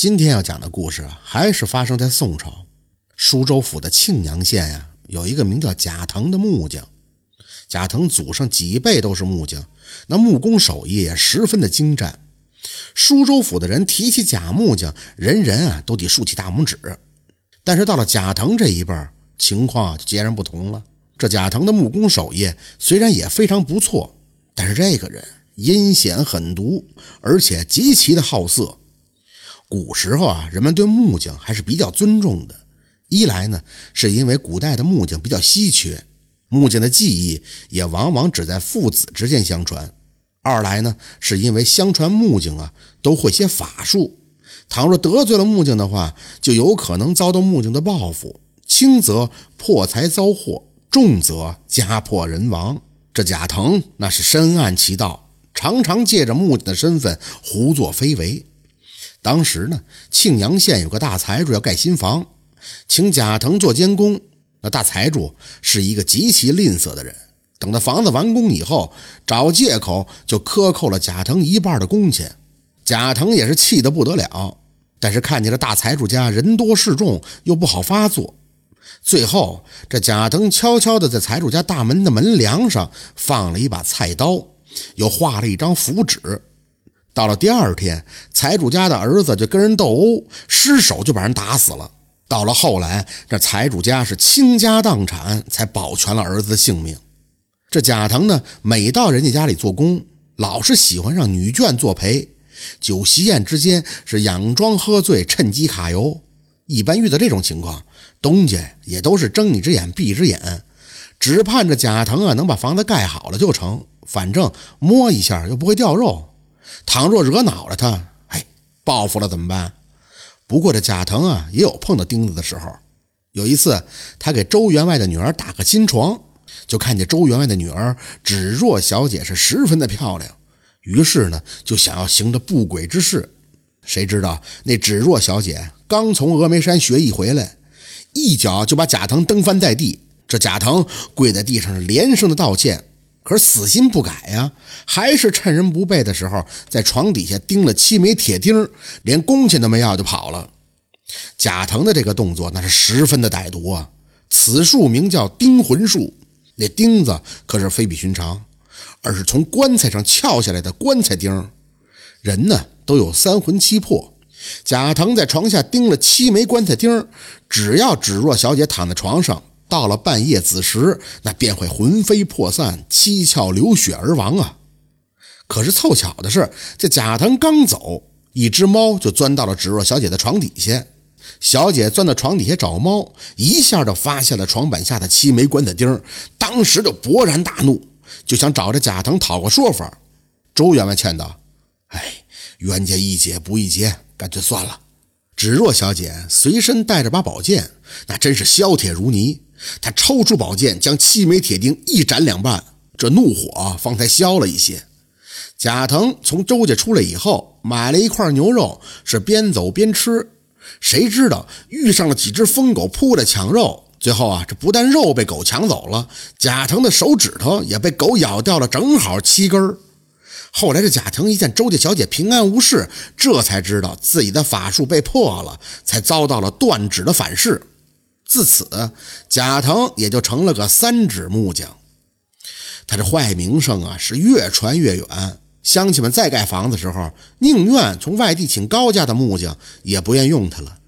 今天要讲的故事啊，还是发生在宋朝舒州府的庆阳县呀，有一个名叫贾腾的木匠。贾腾祖上几辈都是木匠，那木工手艺也十分的精湛。舒州府的人提起贾木匠，人人啊都得竖起大拇指。但是到了贾腾这一辈情况就截然不同了。这贾腾的木工手艺虽然也非常不错，但是这个人阴险狠毒，而且极其的好色。古时候啊，人们对木匠还是比较尊重的。一来呢，是因为古代的木匠比较稀缺，木匠的技艺也往往只在父子之间相传；二来呢，是因为相传木匠啊都会些法术，倘若得罪了木匠的话，就有可能遭到木匠的报复，轻则破财遭祸，重则家破人亡。这贾腾那是深谙其道，常常借着木匠的身份胡作非为。当时呢，庆阳县有个大财主要盖新房，请贾腾做监工。那大财主是一个极其吝啬的人，等到房子完工以后，找借口就克扣了贾腾一半的工钱。贾腾也是气得不得了，但是看见这大财主家人多势众，又不好发作。最后，这贾腾悄悄地在财主家大门的门梁上放了一把菜刀，又画了一张符纸。到了第二天，财主家的儿子就跟人斗殴，失手就把人打死了。到了后来，这财主家是倾家荡产才保全了儿子的性命。这贾腾呢，每到人家家里做工，老是喜欢让女眷作陪，酒席宴之间是佯装喝醉，趁机揩油。一般遇到这种情况，东家也都是睁一只眼闭一只眼，只盼着贾腾啊能把房子盖好了就成，反正摸一下又不会掉肉。倘若惹恼了他，哎，报复了怎么办？不过这贾腾啊，也有碰到钉子的时候。有一次，他给周员外的女儿打个新床，就看见周员外的女儿芷若小姐是十分的漂亮，于是呢，就想要行这不轨之事。谁知道那芷若小姐刚从峨眉山学艺回来，一脚就把贾腾蹬翻在地。这贾腾跪在地上连声的道歉。可是死心不改呀，还是趁人不备的时候，在床底下钉了七枚铁钉，连工钱都没要就跑了。贾腾的这个动作那是十分的歹毒啊！此术名叫钉魂术，那钉子可是非比寻常，而是从棺材上撬下来的棺材钉。人呢都有三魂七魄，贾腾在床下钉了七枚棺材钉，只要芷若小姐躺在床上。到了半夜子时，那便会魂飞魄散、七窍流血而亡啊！可是凑巧的是，这贾腾刚走，一只猫就钻到了芷若小姐的床底下。小姐钻到床底下找猫，一下就发现了床板下的七枚棺材钉，当时就勃然大怒，就想找着贾腾讨个说法。周员外劝道：“哎，冤家宜解不宜结，干脆算了。”芷若小姐随身带着把宝剑，那真是削铁如泥。他抽出宝剑，将七枚铁钉一斩两半，这怒火方才消了一些。贾腾从周家出来以后，买了一块牛肉，是边走边吃。谁知道遇上了几只疯狗扑来抢肉，最后啊，这不但肉被狗抢走了，贾腾的手指头也被狗咬掉了，正好七根儿。后来这贾腾一见周家小姐平安无事，这才知道自己的法术被破了，才遭到了断指的反噬。自此，贾腾也就成了个三指木匠。他这坏名声啊，是越传越远。乡亲们再盖房子时候，宁愿从外地请高价的木匠，也不愿用他了。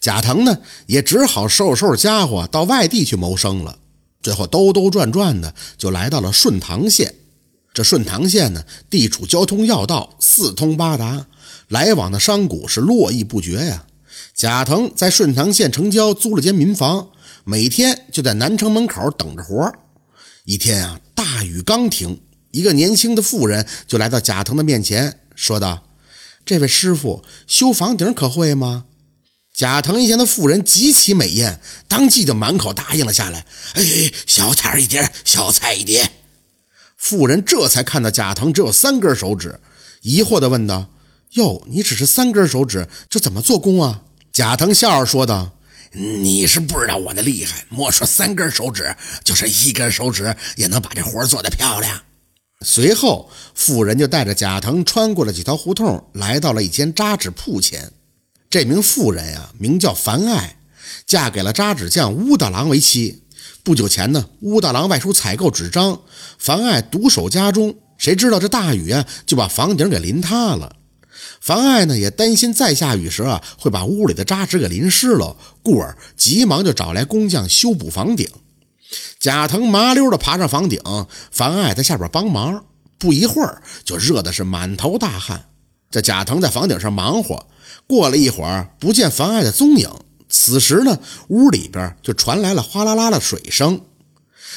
贾腾呢，也只好收拾收拾家伙，到外地去谋生了。最后兜兜转转的，就来到了顺堂县。这顺堂县呢，地处交通要道，四通八达，来往的商贾是络绎不绝呀。贾腾在顺堂县城郊租了间民房，每天就在南城门口等着活一天啊，大雨刚停，一个年轻的妇人就来到贾腾的面前，说道：“这位师傅修房顶可会吗？”贾腾一见那妇人极其美艳，当即就满口答应了下来：“哎，小菜一碟，小菜一碟。”妇人这才看到贾腾只有三根手指，疑惑地问道：“哟，你只是三根手指，这怎么做工啊？”贾腾笑着说道：“你是不知道我的厉害，莫说三根手指，就是一根手指也能把这活做得漂亮。”随后，妇人就带着贾腾穿过了几条胡同，来到了一间扎纸铺前。这名妇人呀，名叫樊爱，嫁给了扎纸匠乌大郎为妻。不久前呢，乌大郎外出采购纸张，樊爱独守家中。谁知道这大雨啊，就把房顶给淋塌了。樊爱呢，也担心再下雨时啊，会把屋里的扎纸给淋湿了，故而急忙就找来工匠修补房顶。贾腾麻溜的爬上房顶，樊爱在下边帮忙。不一会儿，就热的是满头大汗。这贾腾在房顶上忙活，过了一会儿，不见樊爱的踪影。此时呢，屋里边就传来了哗啦啦的水声。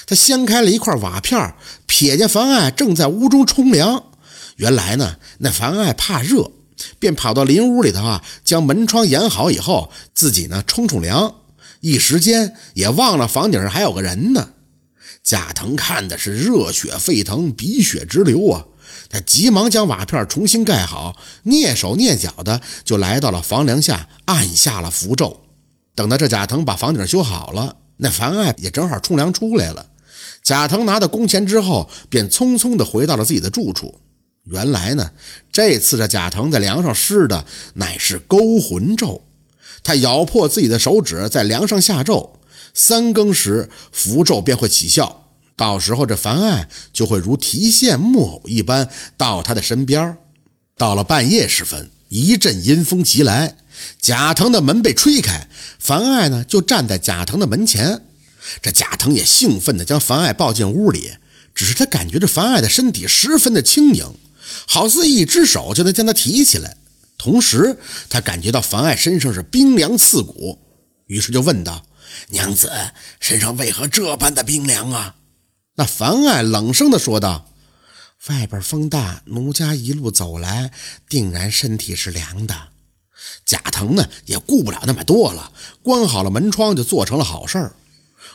他掀开了一块瓦片，瞥见樊爱正在屋中冲凉。原来呢，那樊爱怕热，便跑到邻屋里头啊，将门窗掩好以后，自己呢冲冲凉。一时间也忘了房顶上还有个人呢。贾腾看的是热血沸腾，鼻血直流啊！他急忙将瓦片重新盖好，蹑手蹑脚的就来到了房梁下，按下了符咒。等到这贾腾把房顶修好了，那樊爱也正好冲凉出来了。贾腾拿到工钱之后，便匆匆的回到了自己的住处。原来呢，这次这贾腾在梁上施的乃是勾魂咒。他咬破自己的手指，在梁上下咒，三更时符咒便会起效。到时候这樊爱就会如提线木偶一般到他的身边。到了半夜时分，一阵阴风袭来，贾腾的门被吹开，樊爱呢就站在贾腾的门前。这贾腾也兴奋地将樊爱抱进屋里，只是他感觉这樊爱的身体十分的轻盈，好似一只手就能将他提起来。同时，他感觉到樊爱身上是冰凉刺骨，于是就问道：“娘子，身上为何这般的冰凉啊？”那樊爱冷声地说道：“外边风大，奴家一路走来，定然身体是凉的。”贾腾呢也顾不了那么多了，关好了门窗，就做成了好事儿。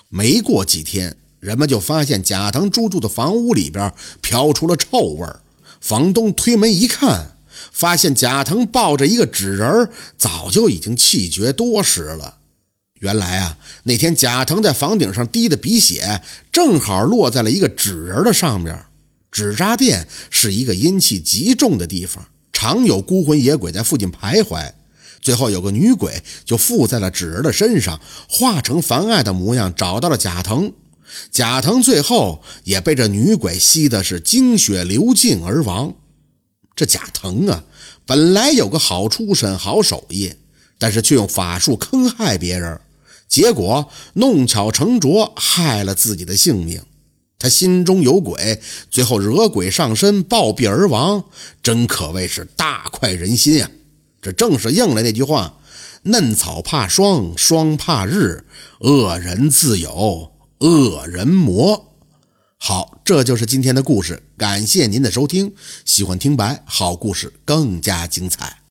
没过几天，人们就发现贾腾租住的房屋里边飘出了臭味儿。房东推门一看，发现贾腾抱着一个纸人，早就已经气绝多时了。原来啊，那天贾腾在房顶上滴的鼻血，正好落在了一个纸人的上面。纸扎店是一个阴气极重的地方，常有孤魂野鬼在附近徘徊。最后有个女鬼就附在了纸人的身上，化成樊爱的模样，找到了贾腾。贾腾最后也被这女鬼吸的是精血流尽而亡。这贾腾啊，本来有个好出身、好手艺，但是却用法术坑害别人。结果弄巧成拙，害了自己的性命。他心中有鬼，最后惹鬼上身，暴毙而亡，真可谓是大快人心啊！这正是应了那句话：“嫩草怕霜，霜怕日，恶人自有恶人魔。”好，这就是今天的故事，感谢您的收听。喜欢听白，好故事更加精彩。